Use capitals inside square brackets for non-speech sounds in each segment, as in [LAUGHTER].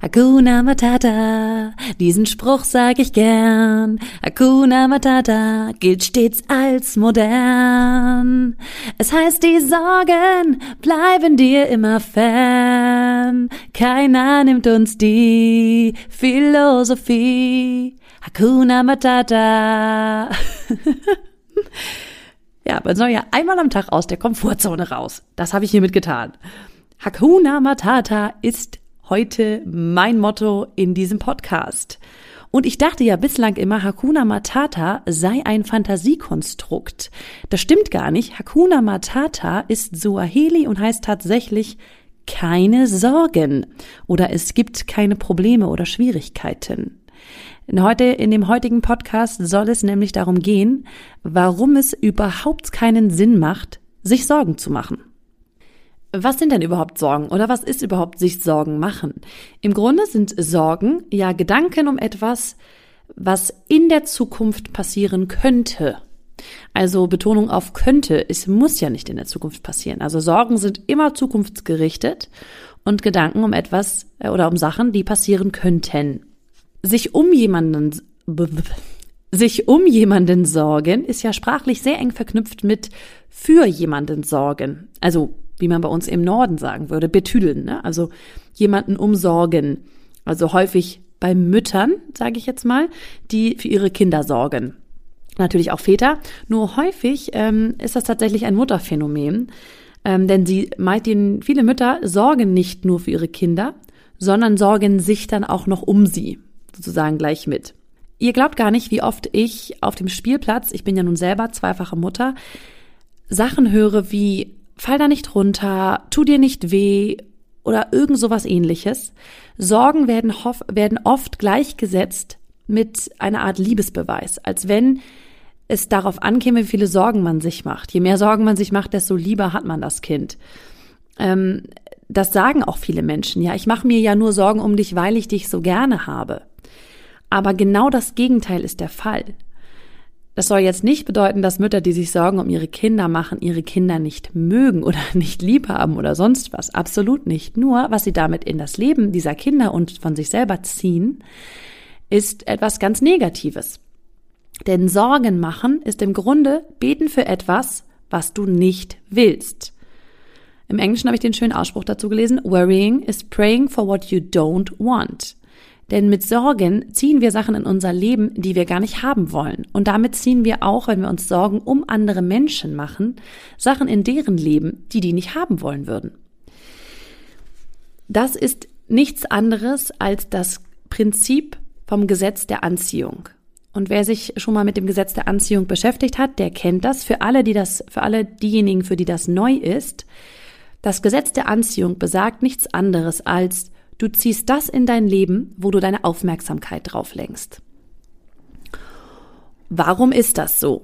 Hakuna Matata, diesen Spruch sag ich gern. Hakuna Matata gilt stets als modern. Es heißt, die Sorgen bleiben dir immer fern. Keiner nimmt uns die Philosophie. Hakuna Matata. [LAUGHS] ja, man soll ja einmal am Tag aus der Komfortzone raus. Das habe ich hiermit getan. Hakuna Matata ist heute mein Motto in diesem Podcast. Und ich dachte ja bislang immer, Hakuna Matata sei ein Fantasiekonstrukt. Das stimmt gar nicht. Hakuna Matata ist Suaheli und heißt tatsächlich keine Sorgen oder es gibt keine Probleme oder Schwierigkeiten. Heute, in dem heutigen Podcast soll es nämlich darum gehen, warum es überhaupt keinen Sinn macht, sich Sorgen zu machen. Was sind denn überhaupt Sorgen oder was ist überhaupt sich Sorgen machen? Im Grunde sind Sorgen ja Gedanken um etwas, was in der Zukunft passieren könnte. Also Betonung auf könnte, es muss ja nicht in der Zukunft passieren. Also Sorgen sind immer zukunftsgerichtet und Gedanken um etwas äh, oder um Sachen, die passieren könnten. Sich um jemanden sich um jemanden sorgen ist ja sprachlich sehr eng verknüpft mit für jemanden sorgen. Also wie man bei uns im Norden sagen würde, betüdeln, ne? also jemanden umsorgen. Also häufig bei Müttern, sage ich jetzt mal, die für ihre Kinder sorgen. Natürlich auch Väter, nur häufig ähm, ist das tatsächlich ein Mutterphänomen, ähm, denn sie den, viele Mütter sorgen nicht nur für ihre Kinder, sondern sorgen sich dann auch noch um sie, sozusagen gleich mit. Ihr glaubt gar nicht, wie oft ich auf dem Spielplatz, ich bin ja nun selber zweifache Mutter, Sachen höre wie fall da nicht runter, tu dir nicht weh oder irgend sowas ähnliches. Sorgen werden, werden oft gleichgesetzt mit einer Art Liebesbeweis, als wenn es darauf ankäme, wie viele Sorgen man sich macht. Je mehr Sorgen man sich macht, desto lieber hat man das Kind. Ähm, das sagen auch viele Menschen. Ja, ich mache mir ja nur Sorgen um dich, weil ich dich so gerne habe. Aber genau das Gegenteil ist der Fall. Das soll jetzt nicht bedeuten, dass Mütter, die sich Sorgen um ihre Kinder machen, ihre Kinder nicht mögen oder [LAUGHS] nicht lieb haben oder sonst was. Absolut nicht. Nur, was sie damit in das Leben dieser Kinder und von sich selber ziehen, ist etwas ganz Negatives. Denn Sorgen machen ist im Grunde beten für etwas, was du nicht willst. Im Englischen habe ich den schönen Ausspruch dazu gelesen, worrying is praying for what you don't want. Denn mit Sorgen ziehen wir Sachen in unser Leben, die wir gar nicht haben wollen. Und damit ziehen wir auch, wenn wir uns Sorgen um andere Menschen machen, Sachen in deren Leben, die die nicht haben wollen würden. Das ist nichts anderes als das Prinzip vom Gesetz der Anziehung. Und wer sich schon mal mit dem Gesetz der Anziehung beschäftigt hat, der kennt das. Für alle, die das, für alle diejenigen, für die das neu ist, das Gesetz der Anziehung besagt nichts anderes als Du ziehst das in dein Leben, wo du deine Aufmerksamkeit drauf lenkst. Warum ist das so?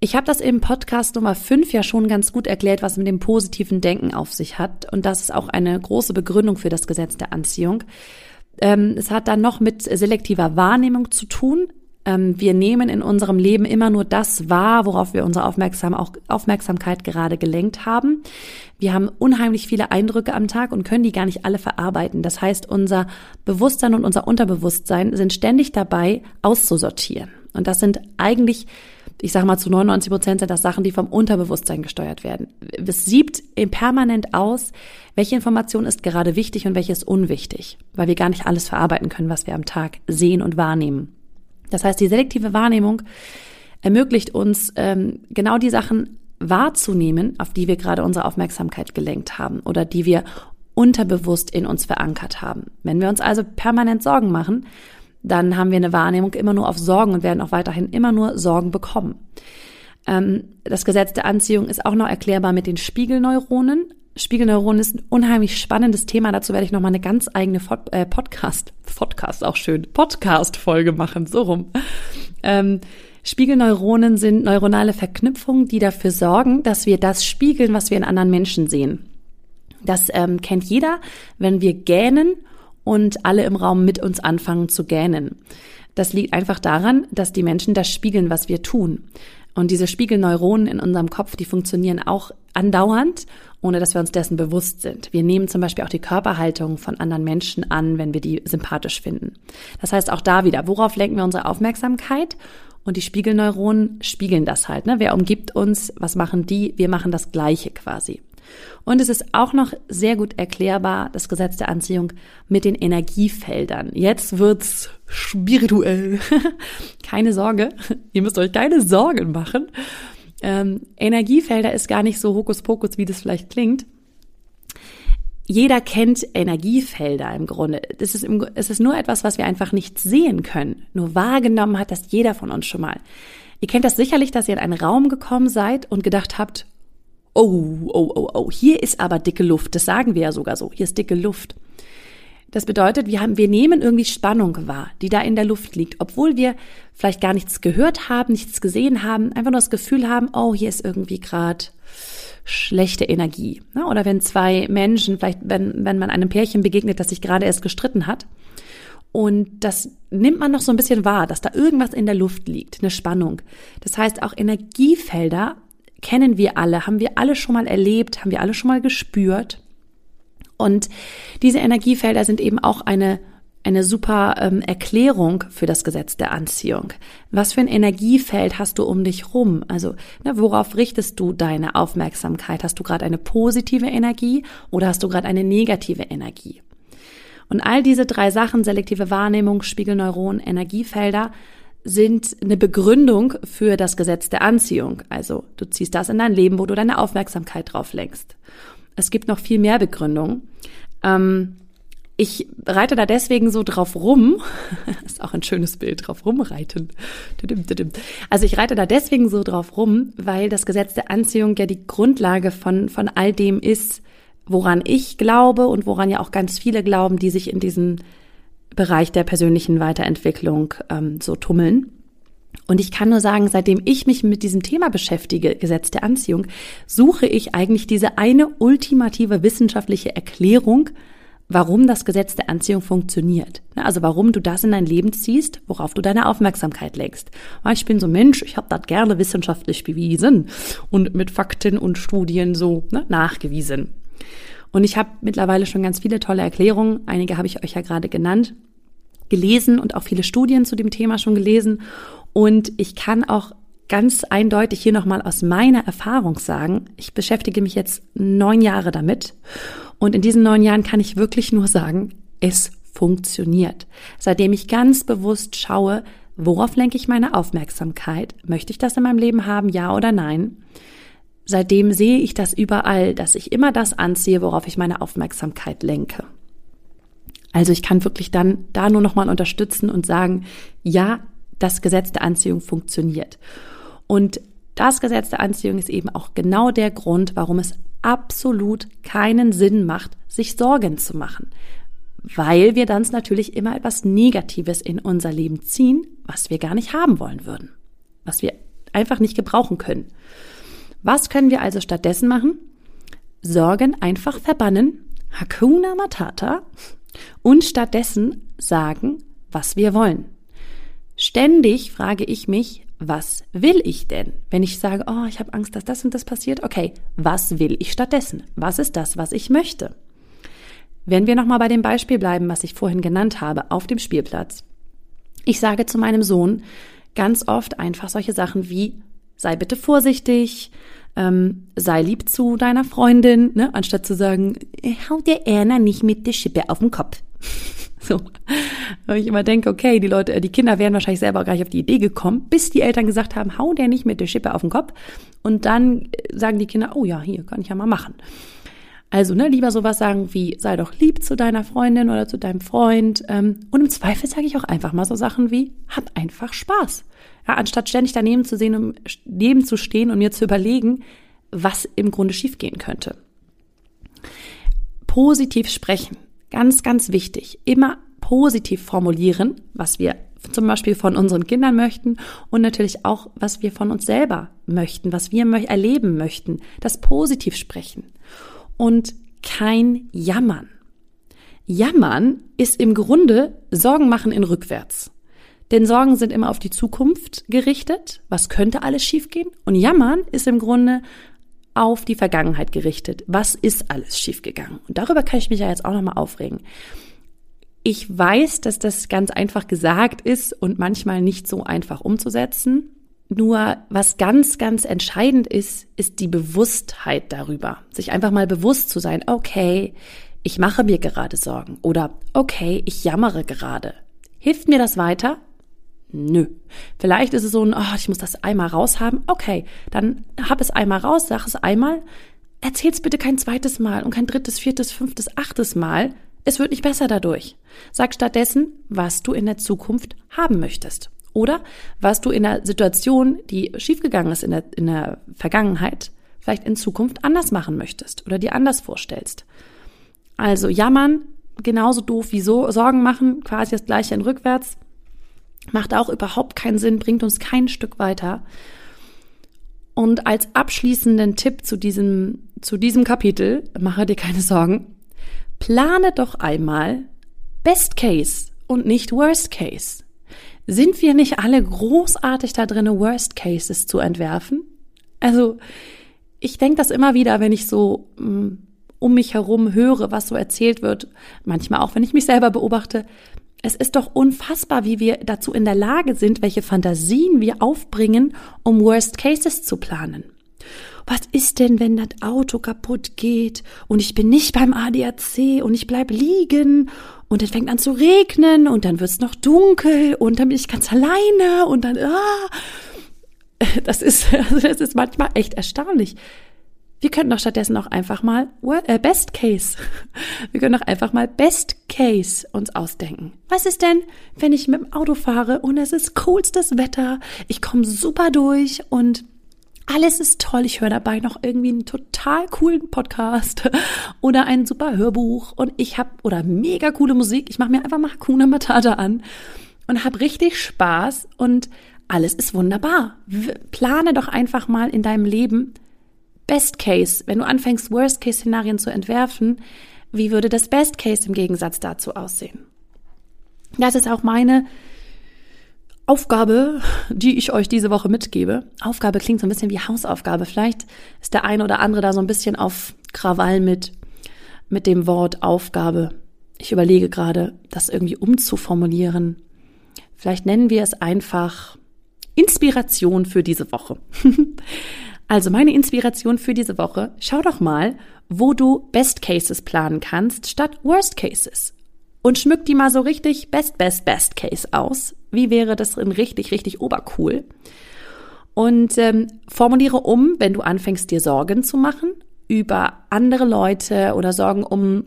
Ich habe das im Podcast Nummer 5 ja schon ganz gut erklärt, was mit dem positiven Denken auf sich hat. Und das ist auch eine große Begründung für das Gesetz der Anziehung. Ähm, es hat dann noch mit selektiver Wahrnehmung zu tun. Ähm, wir nehmen in unserem Leben immer nur das wahr, worauf wir unsere Aufmerksamkeit gerade gelenkt haben. Wir haben unheimlich viele Eindrücke am Tag und können die gar nicht alle verarbeiten. Das heißt, unser Bewusstsein und unser Unterbewusstsein sind ständig dabei, auszusortieren. Und das sind eigentlich ich sage mal zu 99 Prozent sind das Sachen, die vom Unterbewusstsein gesteuert werden. Es siebt permanent aus, welche Information ist gerade wichtig und welche ist unwichtig, weil wir gar nicht alles verarbeiten können, was wir am Tag sehen und wahrnehmen. Das heißt, die selektive Wahrnehmung ermöglicht uns, ähm, genau die Sachen wahrzunehmen, auf die wir gerade unsere Aufmerksamkeit gelenkt haben oder die wir unterbewusst in uns verankert haben. Wenn wir uns also permanent Sorgen machen, dann haben wir eine Wahrnehmung immer nur auf Sorgen und werden auch weiterhin immer nur Sorgen bekommen. Ähm, das Gesetz der Anziehung ist auch noch erklärbar mit den Spiegelneuronen. Spiegelneuronen ist ein unheimlich spannendes Thema. Dazu werde ich noch mal eine ganz eigene äh, Podcast, Podcast auch schön, Podcast-Folge machen, so rum. Ähm, Spiegelneuronen sind neuronale Verknüpfungen, die dafür sorgen, dass wir das spiegeln, was wir in anderen Menschen sehen. Das ähm, kennt jeder, wenn wir gähnen und alle im Raum mit uns anfangen zu gähnen. Das liegt einfach daran, dass die Menschen das spiegeln, was wir tun. Und diese Spiegelneuronen in unserem Kopf, die funktionieren auch andauernd, ohne dass wir uns dessen bewusst sind. Wir nehmen zum Beispiel auch die Körperhaltung von anderen Menschen an, wenn wir die sympathisch finden. Das heißt auch da wieder, worauf lenken wir unsere Aufmerksamkeit? Und die Spiegelneuronen spiegeln das halt. Ne? Wer umgibt uns? Was machen die? Wir machen das Gleiche quasi. Und es ist auch noch sehr gut erklärbar, das Gesetz der Anziehung mit den Energiefeldern. Jetzt wird's spirituell. [LAUGHS] keine Sorge, [LAUGHS] ihr müsst euch keine Sorgen machen. Ähm, Energiefelder ist gar nicht so Hokuspokus, wie das vielleicht klingt. Jeder kennt Energiefelder im Grunde. Es ist, im, es ist nur etwas, was wir einfach nicht sehen können. Nur wahrgenommen hat das jeder von uns schon mal. Ihr kennt das sicherlich, dass ihr in einen Raum gekommen seid und gedacht habt, oh, oh, oh, oh, hier ist aber dicke Luft. Das sagen wir ja sogar so. Hier ist dicke Luft. Das bedeutet, wir haben, wir nehmen irgendwie Spannung wahr, die da in der Luft liegt, obwohl wir vielleicht gar nichts gehört haben, nichts gesehen haben, einfach nur das Gefühl haben, oh, hier ist irgendwie gerade schlechte Energie. Oder wenn zwei Menschen, vielleicht wenn, wenn man einem Pärchen begegnet, das sich gerade erst gestritten hat, und das nimmt man noch so ein bisschen wahr, dass da irgendwas in der Luft liegt, eine Spannung. Das heißt, auch Energiefelder kennen wir alle, haben wir alle schon mal erlebt, haben wir alle schon mal gespürt. Und diese Energiefelder sind eben auch eine eine super ähm, Erklärung für das Gesetz der Anziehung. Was für ein Energiefeld hast du um dich rum? Also, ne, worauf richtest du deine Aufmerksamkeit? Hast du gerade eine positive Energie oder hast du gerade eine negative Energie? Und all diese drei Sachen, selektive Wahrnehmung, Spiegelneuronen, Energiefelder, sind eine Begründung für das Gesetz der Anziehung. Also du ziehst das in dein Leben, wo du deine Aufmerksamkeit drauf lenkst. Es gibt noch viel mehr Begründungen. Ähm, ich reite da deswegen so drauf rum. [LAUGHS] ist auch ein schönes Bild, drauf rumreiten. Also ich reite da deswegen so drauf rum, weil das Gesetz der Anziehung ja die Grundlage von, von all dem ist, woran ich glaube und woran ja auch ganz viele glauben, die sich in diesen Bereich der persönlichen Weiterentwicklung ähm, so tummeln. Und ich kann nur sagen, seitdem ich mich mit diesem Thema beschäftige, Gesetz der Anziehung, suche ich eigentlich diese eine ultimative wissenschaftliche Erklärung, warum das Gesetz der Anziehung funktioniert. Also warum du das in dein Leben ziehst, worauf du deine Aufmerksamkeit legst. Ich bin so Mensch, ich habe das gerne wissenschaftlich bewiesen und mit Fakten und Studien so ne, nachgewiesen. Und ich habe mittlerweile schon ganz viele tolle Erklärungen, einige habe ich euch ja gerade genannt, gelesen und auch viele Studien zu dem Thema schon gelesen. Und ich kann auch ganz eindeutig hier nochmal aus meiner Erfahrung sagen, ich beschäftige mich jetzt neun Jahre damit. Und in diesen neun Jahren kann ich wirklich nur sagen, es funktioniert. Seitdem ich ganz bewusst schaue, worauf lenke ich meine Aufmerksamkeit? Möchte ich das in meinem Leben haben, ja oder nein? Seitdem sehe ich das überall, dass ich immer das anziehe, worauf ich meine Aufmerksamkeit lenke. Also ich kann wirklich dann da nur nochmal unterstützen und sagen, ja, das Gesetz der Anziehung funktioniert. Und das Gesetz der Anziehung ist eben auch genau der Grund, warum es absolut keinen Sinn macht, sich Sorgen zu machen. Weil wir dann natürlich immer etwas Negatives in unser Leben ziehen, was wir gar nicht haben wollen würden. Was wir einfach nicht gebrauchen können. Was können wir also stattdessen machen? Sorgen einfach verbannen, Hakuna Matata, und stattdessen sagen, was wir wollen. Ständig frage ich mich, was will ich denn? Wenn ich sage, oh, ich habe Angst, dass das und das passiert, okay, was will ich stattdessen? Was ist das, was ich möchte? Wenn wir nochmal bei dem Beispiel bleiben, was ich vorhin genannt habe, auf dem Spielplatz. Ich sage zu meinem Sohn ganz oft einfach solche Sachen wie, sei bitte vorsichtig, ähm, sei lieb zu deiner Freundin, ne? anstatt zu sagen, hau der Erna nicht mit der Schippe auf den Kopf. [LAUGHS] so. Weil ich immer denke, okay, die Leute, die Kinder wären wahrscheinlich selber gar nicht auf die Idee gekommen, bis die Eltern gesagt haben, hau der nicht mit der Schippe auf den Kopf. Und dann sagen die Kinder, oh ja, hier kann ich ja mal machen. Also, ne, lieber sowas sagen wie, sei doch lieb zu deiner Freundin oder zu deinem Freund. Ähm, und im Zweifel sage ich auch einfach mal so Sachen wie, hab einfach Spaß. Ja, anstatt ständig daneben zu sehen, um neben zu stehen und mir zu überlegen, was im Grunde schiefgehen könnte. Positiv sprechen. Ganz, ganz wichtig. Immer positiv formulieren, was wir zum Beispiel von unseren Kindern möchten und natürlich auch, was wir von uns selber möchten, was wir erleben möchten, das positiv sprechen und kein Jammern. Jammern ist im Grunde Sorgen machen in rückwärts. Denn Sorgen sind immer auf die Zukunft gerichtet. Was könnte alles schiefgehen? Und Jammern ist im Grunde auf die Vergangenheit gerichtet. Was ist alles schiefgegangen? Und darüber kann ich mich ja jetzt auch nochmal aufregen. Ich weiß, dass das ganz einfach gesagt ist und manchmal nicht so einfach umzusetzen. Nur was ganz, ganz entscheidend ist, ist die Bewusstheit darüber. Sich einfach mal bewusst zu sein, okay, ich mache mir gerade Sorgen oder okay, ich jammere gerade. Hilft mir das weiter? Nö. Vielleicht ist es so ein, oh, ich muss das einmal raushaben. Okay, dann hab es einmal raus, sag es einmal. Erzähl's bitte kein zweites Mal und kein drittes, viertes, fünftes, achtes Mal. Es wird nicht besser dadurch. Sag stattdessen, was du in der Zukunft haben möchtest. Oder was du in der Situation, die schiefgegangen ist in der, in der Vergangenheit, vielleicht in Zukunft anders machen möchtest oder dir anders vorstellst. Also jammern, genauso doof wie so Sorgen machen, quasi das gleiche in rückwärts, macht auch überhaupt keinen Sinn, bringt uns kein Stück weiter. Und als abschließenden Tipp zu diesem, zu diesem Kapitel, mache dir keine Sorgen, plane doch einmal Best Case und nicht Worst Case. Sind wir nicht alle großartig da drin, Worst Cases zu entwerfen? Also, ich denke das immer wieder, wenn ich so mm, um mich herum höre, was so erzählt wird, manchmal auch, wenn ich mich selber beobachte. Es ist doch unfassbar, wie wir dazu in der Lage sind, welche Fantasien wir aufbringen, um Worst Cases zu planen. Was ist denn, wenn das Auto kaputt geht und ich bin nicht beim ADAC und ich bleib liegen und es fängt an zu regnen und dann wird's noch dunkel und dann bin ich ganz alleine und dann ah, [LAUGHS] das ist [LAUGHS] also das ist manchmal echt erstaunlich, wir könnten doch stattdessen auch einfach mal äh, Best Case. [LAUGHS] Wir können doch einfach mal Best Case uns ausdenken. Was ist denn, wenn ich mit dem Auto fahre und es ist coolstes Wetter, ich komme super durch und alles ist toll. Ich höre dabei noch irgendwie einen total coolen Podcast [LAUGHS] oder ein super Hörbuch und ich habe oder mega coole Musik. Ich mache mir einfach mal Hakuna Matata an und habe richtig Spaß und alles ist wunderbar. Plane doch einfach mal in deinem Leben Best Case, wenn du anfängst, Worst Case Szenarien zu entwerfen, wie würde das Best Case im Gegensatz dazu aussehen? Das ist auch meine Aufgabe, die ich euch diese Woche mitgebe. Aufgabe klingt so ein bisschen wie Hausaufgabe. Vielleicht ist der eine oder andere da so ein bisschen auf Krawall mit, mit dem Wort Aufgabe. Ich überlege gerade, das irgendwie umzuformulieren. Vielleicht nennen wir es einfach Inspiration für diese Woche. [LAUGHS] Also meine Inspiration für diese Woche, schau doch mal, wo du Best Cases planen kannst statt Worst Cases. Und schmück die mal so richtig Best, Best, Best Case aus. Wie wäre das in richtig, richtig obercool? Und ähm, formuliere um, wenn du anfängst, dir Sorgen zu machen über andere Leute oder Sorgen um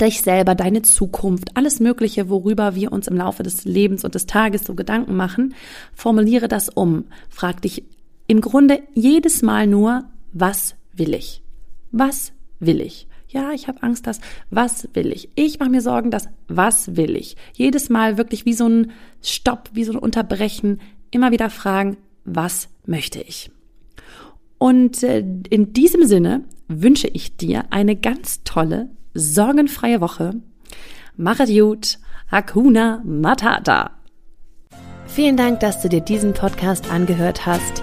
dich selber, deine Zukunft, alles Mögliche, worüber wir uns im Laufe des Lebens und des Tages so Gedanken machen, formuliere das um. Frag dich im Grunde jedes Mal nur, was will ich? Was will ich? Ja, ich habe Angst, dass, was will ich? Ich mache mir Sorgen, dass, was will ich? Jedes Mal wirklich wie so ein Stopp, wie so ein Unterbrechen, immer wieder fragen, was möchte ich? Und äh, in diesem Sinne wünsche ich dir eine ganz tolle, sorgenfreie Woche. Mach es gut. Hakuna Matata. Vielen Dank, dass du dir diesen Podcast angehört hast.